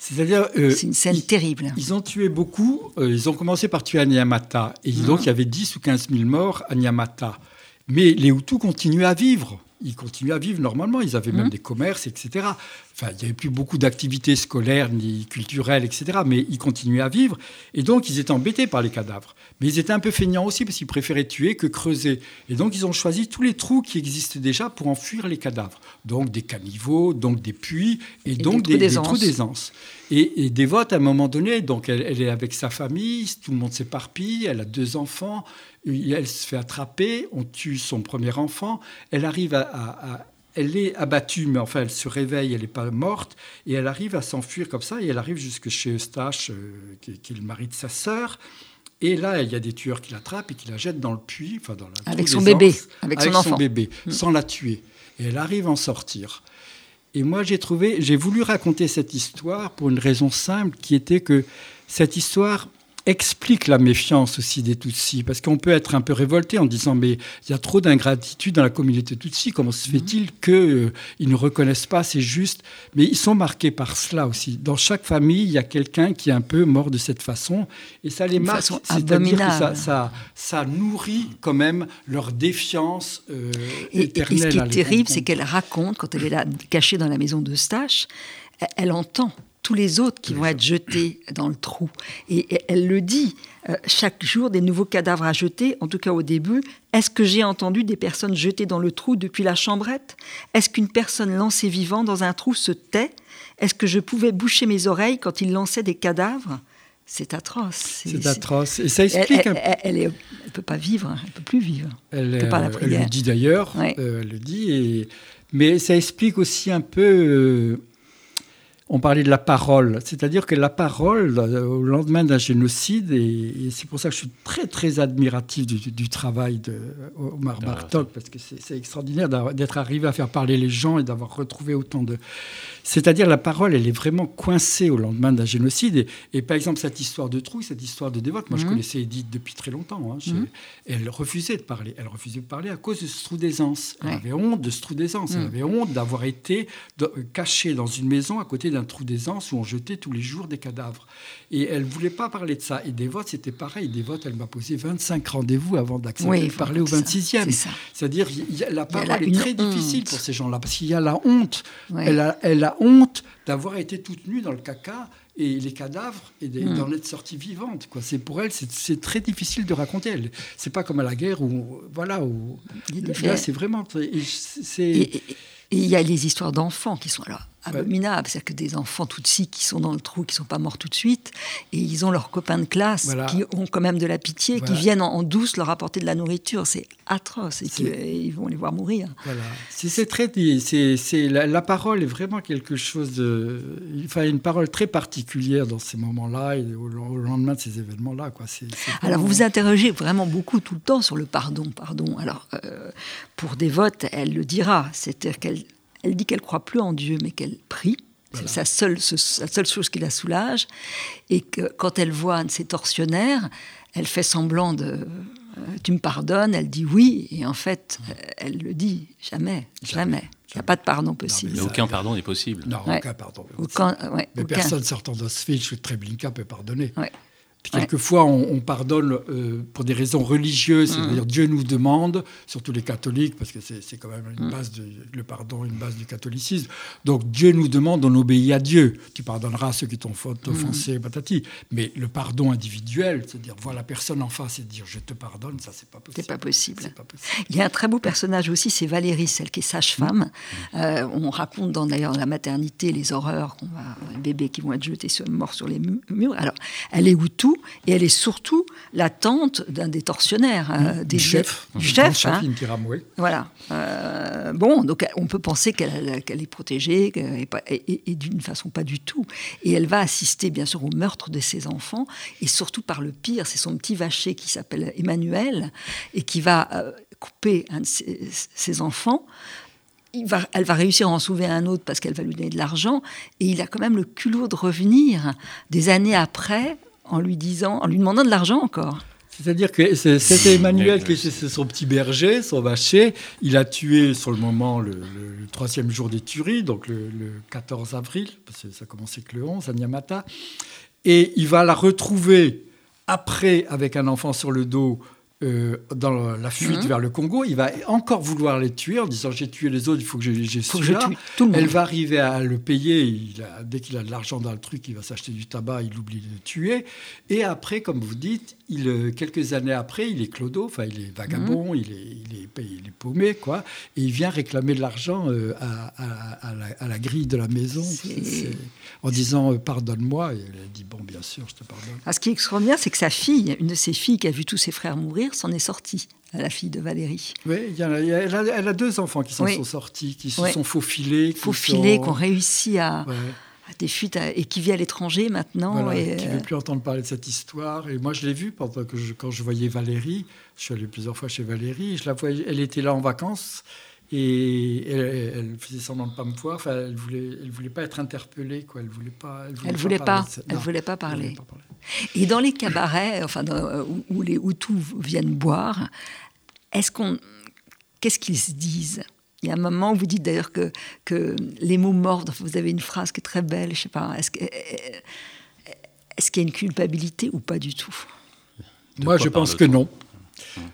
D: C'est-à-dire,
B: euh, c'est une scène terrible.
D: Ils ont tué beaucoup. Euh, ils ont commencé par tuer à Nyamata. Et donc, il y avait 10 ou 15 000 morts à Nyamata. Mais les Hutus continuaient à vivre ils continuaient à vivre normalement. Ils avaient même mmh. des commerces, etc. Enfin, il n'y avait plus beaucoup d'activités scolaires ni culturelles, etc. Mais ils continuaient à vivre. Et donc, ils étaient embêtés par les cadavres. Mais ils étaient un peu feignants aussi parce qu'ils préféraient tuer que creuser. Et donc, ils ont choisi tous les trous qui existaient déjà pour enfuir les cadavres. Donc, des caniveaux, donc des puits et, donc des, trous d'aisance. Et, et Dévote, à un moment donné, donc elle, elle est avec sa famille, tout le monde s'éparpille, elle a deux enfants, elle se fait attraper, on tue son premier enfant, elle arrive à, elle est abattue, mais enfin elle se réveille, elle n'est pas morte, et elle arrive à s'enfuir comme ça, et elle arrive jusque chez Eustache, euh, qui, est le mari de sa sœur. Et là, il y a des tueurs qui l'attrapent et qui la jettent dans le puits, enfin dans la,
B: avec son bébé, avec, son,
D: son bébé, mm. sans la tuer. Et elle arrive à en sortir. Et moi, j'ai trouvé, j'ai voulu raconter cette histoire pour une raison simple, qui était que cette histoire, explique la méfiance aussi des Tutsis, parce qu'on peut être un peu révolté en disant mais il y a trop d'ingratitude dans la communauté Tutsi, comment se fait-il mhm. qu'ils euh, ne reconnaissent pas c'est juste? Mais ils sont marqués par cela aussi. Dans chaque famille, il y a quelqu'un qui est un peu mort de cette façon, et ça les marque, c'est-à-dire que ça, ça, nourrit quand même leur défiance euh, éternelle.
B: Et, ce qui est terrible, c'est qu'elle raconte, quand elle est là, cachée dans la maison de Stache, elle entend tous les autres qui vont être jetés dans le trou. Et, elle le dit, euh, chaque jour des nouveaux cadavres à jeter, en tout cas au début. Est-ce que j'ai entendu des personnes jetées dans le trou depuis la chambrette? Est-ce qu'une personne lancée vivant dans un trou se tait? Est-ce que je pouvais boucher mes oreilles quand il lançait des cadavres? C'est atroce.
D: C'est atroce. Et ça explique.
B: Elle, ne peut pas vivre. Elle peut plus vivre.
D: Elle, peut pas la elle le dit d'ailleurs. Euh, elle le dit. Et, mais ça explique aussi un peu euh, on parlait de la parole, c'est-à-dire que la parole, euh, au lendemain d'un génocide, et, c'est pour ça que je suis très très admiratif du, travail de Omar Bartok, parce que c'est extraordinaire d'être arrivé à faire parler les gens et d'avoir retrouvé autant de, c'est-à-dire la parole, elle est vraiment coincée au lendemain d'un génocide. Et, par exemple, cette histoire de Trouille, cette histoire de dévote, moi je mhm. connaissais Edith depuis très longtemps. Hein, mhm. Elle refusait de parler. Elle refusait de parler à cause de ce trou d'aisance. Elle avait honte de ce trou d'aisance. Elle mhm. avait honte d'avoir été cachée dans une maison à côté d'un trou d'aisance où on jetait tous les jours des cadavres. Et elle ne voulait pas parler de ça. Et Dévote, c'était pareil. Dévote, elle m'a posé 25 rendez-vous avant d'accepter de parler au 26e. C'est-à-dire, la parole est très difficile pour ces gens-là, parce qu'il y a la honte. Elle, a, elle a honte d'avoir été toute nue dans le caca et les cadavres et hmm. d'en être sortie vivante. Quoi. C'est pour elle, c'est, très difficile de raconter. Elle, c'est pas comme à la guerre où, voilà, où là, c'est vraiment.
B: C'est, il y a les histoires d'enfants qui sont là abominable. C'est-à-dire que des enfants tout de suite qui sont dans le trou, qui ne sont pas morts tout de suite, et ils ont leurs copains de classe qui ont quand même de la pitié, qui viennent en, douce leur apporter de la nourriture. C'est atroce. Et ils vont les voir mourir.
D: Voilà. C'est très. C'est la, la, parole est vraiment quelque chose de. Enfin, une parole très particulière dans ces moments-là et au, lendemain de ces événements-là. Quoi.
B: Alors, vous vous interrogez vraiment beaucoup tout le temps sur le pardon. Pardon. Alors, euh, pour Dévote, elle le dira. C'est-à-dire qu'elle elle dit qu'elle croit plus en Dieu, mais qu'elle prie. C'est sa seule, sa seule chose qui la soulage. Et que quand elle voit un de ses tortionnaires, elle fait semblant de. Euh, tu me pardonnes Elle dit oui. Et en fait, euh, elle le dit jamais. Jamais. Il n'y a pas de pardon possible.
C: mais aucun pardon n'est possible.
D: Non, aucun pardon. Aucun, mais personne sortant d'Auschwitz, Treblinka peut pardonner. Quelquefois, on, pardonne euh, pour des raisons religieuses, mmh. c'est-à-dire Dieu nous demande, surtout les catholiques, parce que c'est quand même une mmh. base de, le pardon, une base du catholicisme. Donc Dieu nous demande, on obéit à Dieu. Tu pardonneras ceux qui t'ont mmh. offensé, patati. Mais le pardon individuel, c'est-à-dire voir la personne en face et dire je te pardonne, ça c'est pas possible.
B: C'est pas possible. pas possible. Il y a un très beau personnage aussi, c'est Valérie, celle qui est sage-femme. Euh, on raconte dans d'ailleurs la maternité les horreurs qu'on va, les bébés qui vont être jetés morts sur les murs. Alors, elle est où tout? Et elle est surtout la tante d'un des tortionnaires,
D: euh, des chefs,
B: du chef. Hein. Voilà. Euh, bon, donc on peut penser qu'elle est protégée, et, d'une façon pas du tout. Et elle va assister bien sûr au meurtre de ses enfants, et surtout par le pire, c'est son petit vacher qui s'appelle Emmanuel, et qui va euh, couper un de ses, enfants. Va, elle va réussir à en sauver un autre parce qu'elle va lui donner de l'argent. Et il a quand même le culot de revenir des années après en lui disant, en lui demandant de l'argent encore.
D: C'est-à-dire que c'était Emmanuel qui était son petit berger, son vacher. Il a tué sur le moment le, troisième jour des tueries, donc le, 14 avril, parce que ça commençait que le 11 à Nyamata. Et il va la retrouver après avec un enfant sur le dos euh, dans la fuite mhm. vers le Congo, il va encore vouloir les tuer en disant j'ai tué les autres, il faut que j'ai celui-là. Elle va arriver à le payer. dès qu'il a de l'argent dans le truc, il va s'acheter du tabac, il oublie de le tuer. Et après, comme vous dites, il, euh, quelques années après, il est clodo, enfin il est vagabond, mhm. il, est, il, est, il, est, paumé, quoi. Et il vient réclamer de l'argent euh, à, la, grille de la maison en disant pardonne-moi. Et elle dit bon, bien sûr, je te pardonne.
B: Ah, ce qui est extraordinaire, c'est que sa fille, une de ses filles qui a vu tous ses frères mourir, s'en est sortie, la fille de Valérie.
D: Oui, elle, a, deux enfants qui s'en sont sortis, qui se sont faufilés.
B: Faufilés, qui, ont réussi à, des fuites et qui vit à l'étranger maintenant.
D: et, qui ne veut plus entendre parler de cette histoire. Et moi, je l'ai vu pendant que je, quand je voyais Valérie. Je suis allé plusieurs fois chez Valérie. Je la voyais, elle était là en vacances. Et elle, faisait semblant de pas me voir. Enfin, elle voulait, elle voulait pas être interpellée, quoi. Elle voulait pas.
B: Elle voulait, pas. Elle voulait pas, parler. Et dans les cabarets, enfin, où, les Hutus viennent boire, est-ce qu'on, qu'est-ce qu'ils se disent? Il y a un moment où vous dites d'ailleurs que, que les mots mordent. Vous avez une phrase qui est très belle. Je sais pas. Est-ce, que, est-ce qu'il y a une culpabilité ou pas du tout?
D: Moi, je pense que non.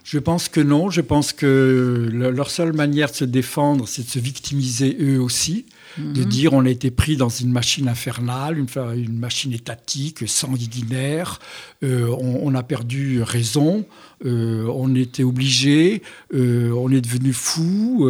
D: Je pense que non. Je pense que leur seule manière de se défendre, c'est de se victimiser eux aussi, de mhm. dire on a été pris dans une machine infernale, une, une machine étatique, sanguinaire, euh, on, a perdu raison, euh, on était obligé, euh, on est devenu fou,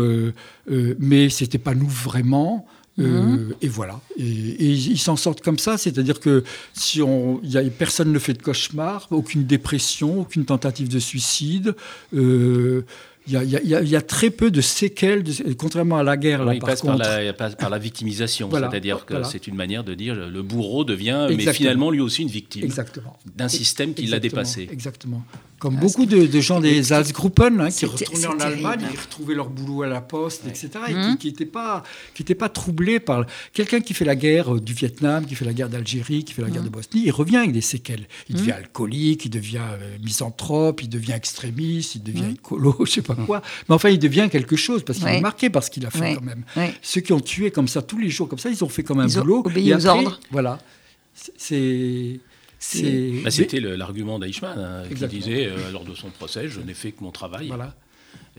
D: mais c'était pas nous vraiment. Mhm. et voilà. Et, ils s'en sortent comme ça, c'est-à-dire que si on, y a, personne ne fait de cauchemar, aucune dépression, aucune tentative de suicide. Euh, il y, a, très peu de séquelles, contrairement à la guerre. Là,
C: il passe par, la, par, la, victimisation, c'est-à-dire que c'est une manière de dire le bourreau devient, mais finalement lui aussi une victime d'un système qui l'a dépassé.
D: Exactement. Comme ah, beaucoup de, gens des Salzgruppen hein, qui retournaient en Allemagne, ils retrouvaient leur boulot à la poste, etc., et qui n'étaient pas, pas troublés par quelqu'un qui fait la guerre euh, du Vietnam, qui fait la guerre d'Algérie, qui fait la guerre de Bosnie, il revient avec des séquelles. Il devient alcoolique, il devient euh, misanthrope, il devient extrémiste, il devient écolo, je sais pas quoi. Mais enfin, il devient quelque chose parce qu'il est marqué par ce qu'il a fait quand même. Ceux qui ont tué comme ça tous les jours, comme ça, ils ont fait comme un boulot.
B: Obéi aux ordres.
D: Voilà. C'est
C: bah, c'était l'argument d'Eichmann hein, qui disait euh, lors de son procès, je n'ai fait que mon travail. Voilà.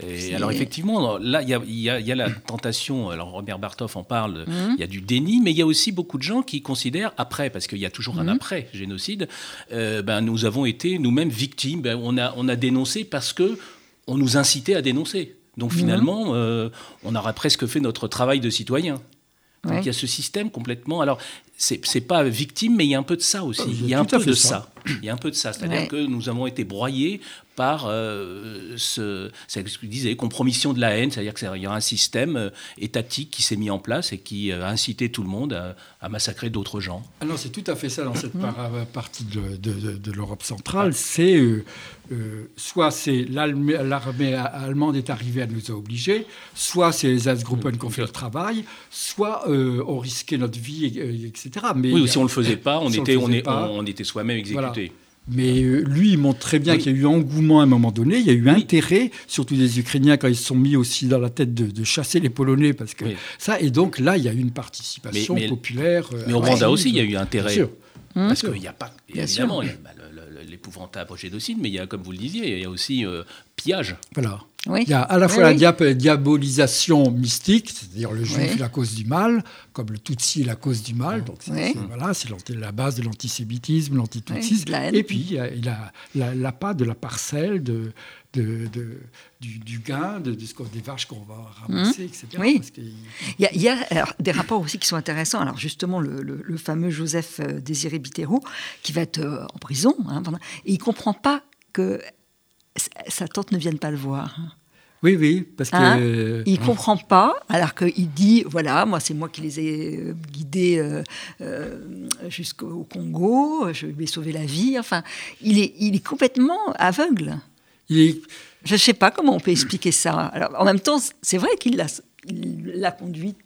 C: Et alors effectivement, là, il y, a, la tentation, alors Robert Barthoff en parle, mhm. il y a du déni, mais il y a aussi beaucoup de gens qui considèrent, après, parce qu'il y a toujours un mhm. après-génocide, euh, ben, nous avons été nous-mêmes victimes, ben, on, a, on a dénoncé parce que on nous incitait à dénoncer. Donc mhm. finalement, euh, on aurait presque fait notre travail de citoyen. Donc il y a ce système complètement. Alors c'est pas victime, mais il y a un peu de ça aussi.
D: Ah,
C: il y a un peu de ça. Il y a un peu de ça. C'est-à-dire que nous avons été broyés par euh, ce, ce que disais, compromission de la haine, c'est-à-dire qu'il y a un système euh, étatique qui s'est mis en place et qui euh, a incité tout le monde à, massacrer d'autres gens.
D: Ah non, c'est tout à fait ça dans cette mmh. partie de, de, l'Europe centrale. C'est soit c'est l'armée allemande est arrivée à nous obliger, soit c'est les Asgruppen qui ont fait le travail, soit on risquait notre vie, etc.
C: Mais oui, ou si on ne le faisait pas, on, était, on, est, on, était soi-même exécuté.
D: Mais euh, lui, il montre très bien qu'il y a eu engouement à un moment donné, il y a eu intérêt, surtout des Ukrainiens, quand ils se sont mis aussi dans la tête de, chasser les Polonais, parce que ça, et donc là, il y a eu une participation populaire.
C: Euh, mais au Rwanda aussi, il y a eu intérêt. Parce qu'il n'y a pas, évidemment, l'épouvantable génocide, mais il y a, comme vous le disiez, il y a aussi euh, pillage.
D: Voilà. Il y a à la fois la diabolisation mystique, c'est-à-dire le juif est la cause du mal, comme le tutsi est la cause du mal, donc c'est voilà, la base de l'antisémitisme, l'antitutsis. et puis il y a, la, la, pas de la parcelle, de, de, du, gain, de, des vaches qu'on va ramasser, mmh. etc.
B: Oui. il... y a, des rapports aussi qui sont intéressants. Alors justement, le, fameux Joseph euh, Désiré Bitero, qui va être euh, en prison, hein, et il ne comprend pas que sa tante ne vienne pas le voir.
D: Oui, oui, parce que...
B: Hein? il ne hein. comprend pas, alors qu'il dit, voilà, moi c'est moi qui les ai euh, guidés euh, euh, jusqu'au Congo, je lui ai sauvé la vie, enfin, il est, il est complètement aveugle. Je ne sais pas comment on peut expliquer ça. Alors, en même temps, c'est vrai qu'il l'a l'a conduite.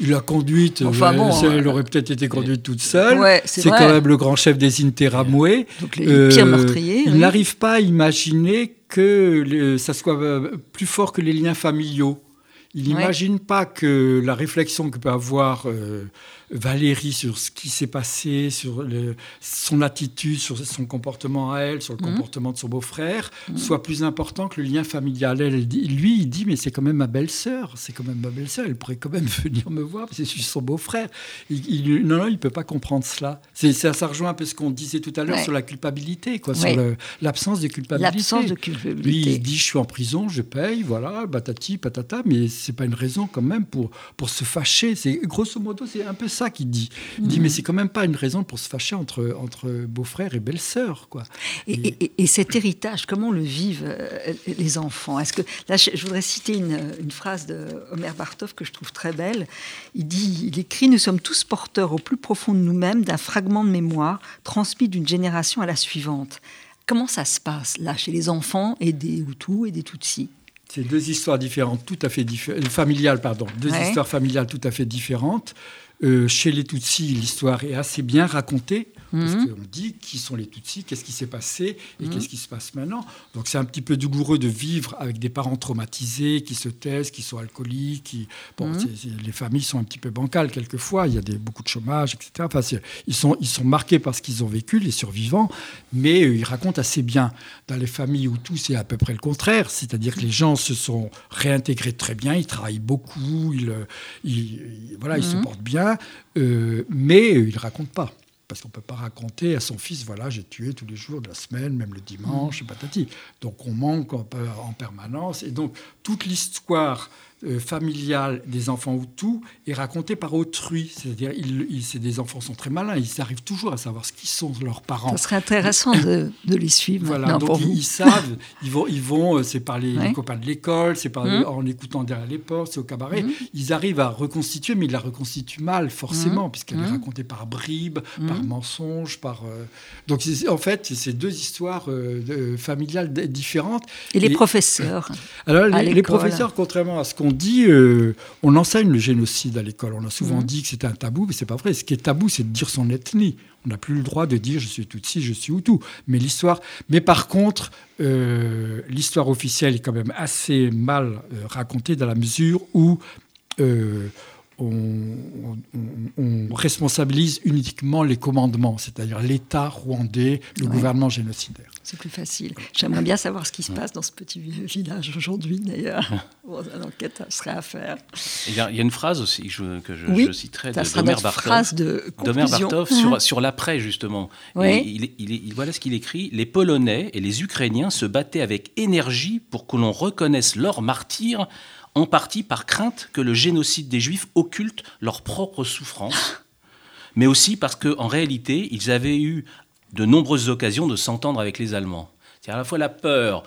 D: Il l'a conduite, enfin, elle aurait peut-être été conduite toute seule. c'est quand même le grand chef des Interamoués.
B: Donc les pires meurtriers.
D: Il n'arrive pas à imaginer que ça soit euh, plus fort que les liens familiaux. Il n'imagine pas que la réflexion que peut avoir euh, Valérie sur ce qui s'est passé, sur son attitude, sur son comportement à elle, sur le mhm. comportement de son beau-frère, mhm. soit plus important que le lien familial. Elle, lui, il dit, mais c'est quand même ma belle-sœur, c'est quand même ma belle-sœur, elle pourrait quand même venir me voir, parce que je suis son beau-frère. Non, non, il ne peut pas comprendre cela. Ça, ça rejoint un peu ce qu'on disait tout à l'heure sur la culpabilité, quoi, sur l'absence de culpabilité.
B: L'absence de culpabilité.
D: Lui, il dit, je suis en prison, je paye, voilà, batati, patata, mais c'est pas une raison quand même pour, pour se fâcher. C'est Grosso modo, c'est un peu ça qu'il dit. Il dit, mais mhm. c'est quand même pas une raison pour se fâcher entre, entre beau-frère et belle-sœur. Quoi.
B: Et, cet héritage, comment le vivent euh, les enfants? Est-ce que Là, je, voudrais citer une, une, phrase de Omer Bartov que je trouve très belle. Il dit, il écrit, nous sommes tous porteurs au plus profond de nous-mêmes d'un fragment de mémoire transmis d'une génération à la suivante. Comment ça se passe là chez les enfants et des Hutus et des Tutsis?
D: C'est deux histoires différentes, tout à fait différentes, euh, familiales, pardon, deux histoires familiales tout à fait différentes. Euh, chez les Tutsis, l'histoire est assez bien racontée. Parce mhm. qu'on dit qui sont les Tutsis, qu'est-ce qui s'est passé et mhm. qu'est-ce qui se passe maintenant. Donc c'est un petit peu douloureux de vivre avec des parents traumatisés qui se taisent, qui sont alcooliques. Qui... Bon, mhm. les familles sont un petit peu bancales quelquefois, il y a des, beaucoup de chômage, etc. Enfin, ils, sont, ils sont marqués par ce qu'ils ont vécu, les survivants, mais euh, ils racontent assez bien. Dans les familles où tout c'est à peu près le contraire, c'est-à-dire que les gens se sont réintégrés très bien, ils travaillent beaucoup, ils, ils voilà, ils se portent bien, euh, mais ils ne racontent pas. Parce qu'on ne peut pas raconter à son fils, voilà, j'ai tué tous les jours de la semaine, même le dimanche, mmh. patati. Donc on manque en, en permanence. Et donc toute l'histoire euh, familiale des enfants Hutus est racontée par autrui. C'est-à-dire, ils, c'est des enfants sont très malins, ils arrivent toujours à savoir ce qui sont leurs parents.
B: Ce serait intéressant de, les suivre.
D: Voilà, donc ils, savent, ils vont, ils vont euh, c'est par les, copains de l'école, c'est par, mmh. en écoutant derrière les portes, c'est au cabaret. Mmh. Ils arrivent à reconstituer, mais ils la reconstituent mal, forcément, mmh. puisqu'elle est racontée par bribes, par mensonges, par. Euh, Donc, en fait, c'est deux histoires familiales différentes.
B: Et les professeurs
D: Alors, les, les professeurs, contrairement à ce qu'on on dit, euh, on enseigne le génocide à l'école. On a souvent mhm. dit que c'était un tabou, mais c'est pas vrai. Ce qui est tabou, c'est de dire son ethnie. On n'a plus le droit de dire je suis Tutsi, je suis Hutu. Mais l'histoire. Mais par contre, euh, l'histoire officielle est quand même assez mal euh, racontée dans la mesure où on, responsabilise uniquement les commandements, c'est-à-dire l'État rwandais, le gouvernement génocidaire.
B: C'est plus facile. J'aimerais bien savoir ce qui se passe dans ce petit village aujourd'hui, d'ailleurs. une enquête serait à faire.
C: Il y, a, une phrase aussi que je, citerai d'Omer Bartov, Bartov sur, mmh. sur l'après, justement. Il, il, voilà ce qu'il écrit Les Polonais et les Ukrainiens se battaient avec énergie pour que l'on reconnaisse leur martyr en partie par crainte que le génocide des Juifs occulte leurs propres souffrances, mais aussi parce qu'en réalité, ils avaient eu de nombreuses occasions de s'entendre avec les Allemands. C'est à la fois la peur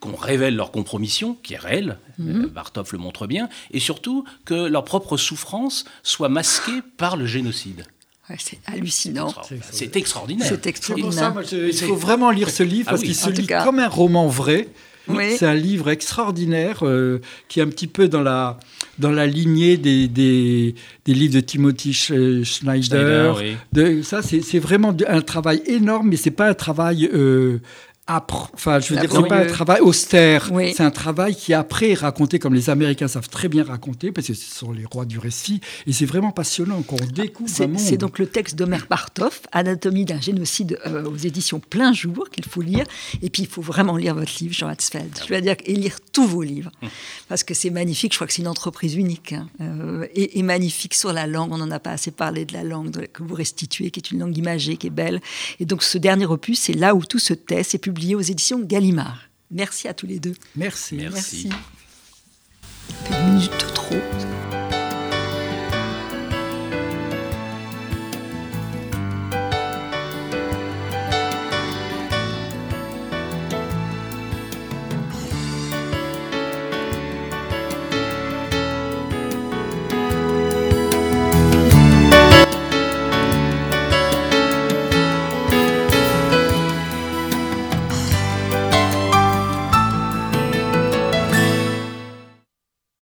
C: qu'on révèle leur compromission, qui est réelle. Bartov le montre bien, et surtout que leur propre souffrance soit masquée par le génocide.
B: c'est hallucinant.
C: C'est extraordinaire.
B: C'est extraordinaire.
D: il faut vraiment lire ce livre ah parce qu'il se lit comme un roman vrai. C'est un livre extraordinaire euh, qui est un petit peu dans la, dans la lignée des, des, livres de Timothy Schneider. de, ça, c'est vraiment un travail énorme, mais c'est pas un travail euh, Enfin, je veux dire, c'est pas un travail austère. C'est un travail qui après est raconté comme les Américains savent très bien raconter, parce que ce sont les rois du récit. Et c'est vraiment passionnant qu'on découvre un monde.
B: C'est donc le texte d'Omer Bartov, Anatomie d'un génocide euh, aux éditions Plein Jour, qu'il faut lire. Et puis, il faut vraiment lire votre livre, Jean Hatzfeld. Je veux dire, et lire tous vos livres. Hum. Parce que c'est magnifique. Je crois que c'est une entreprise unique. Hein. Euh, et, magnifique sur la langue. On n'en a pas assez parlé de la langue que vous restituez, qui est une langue imagée, qui est belle. Et donc, ce dernier opus, c'est là où tout se tait. C'est publié aux éditions Gallimard. Merci à tous les deux.
D: Merci.
C: Merci.
B: Merci. Une minute trop.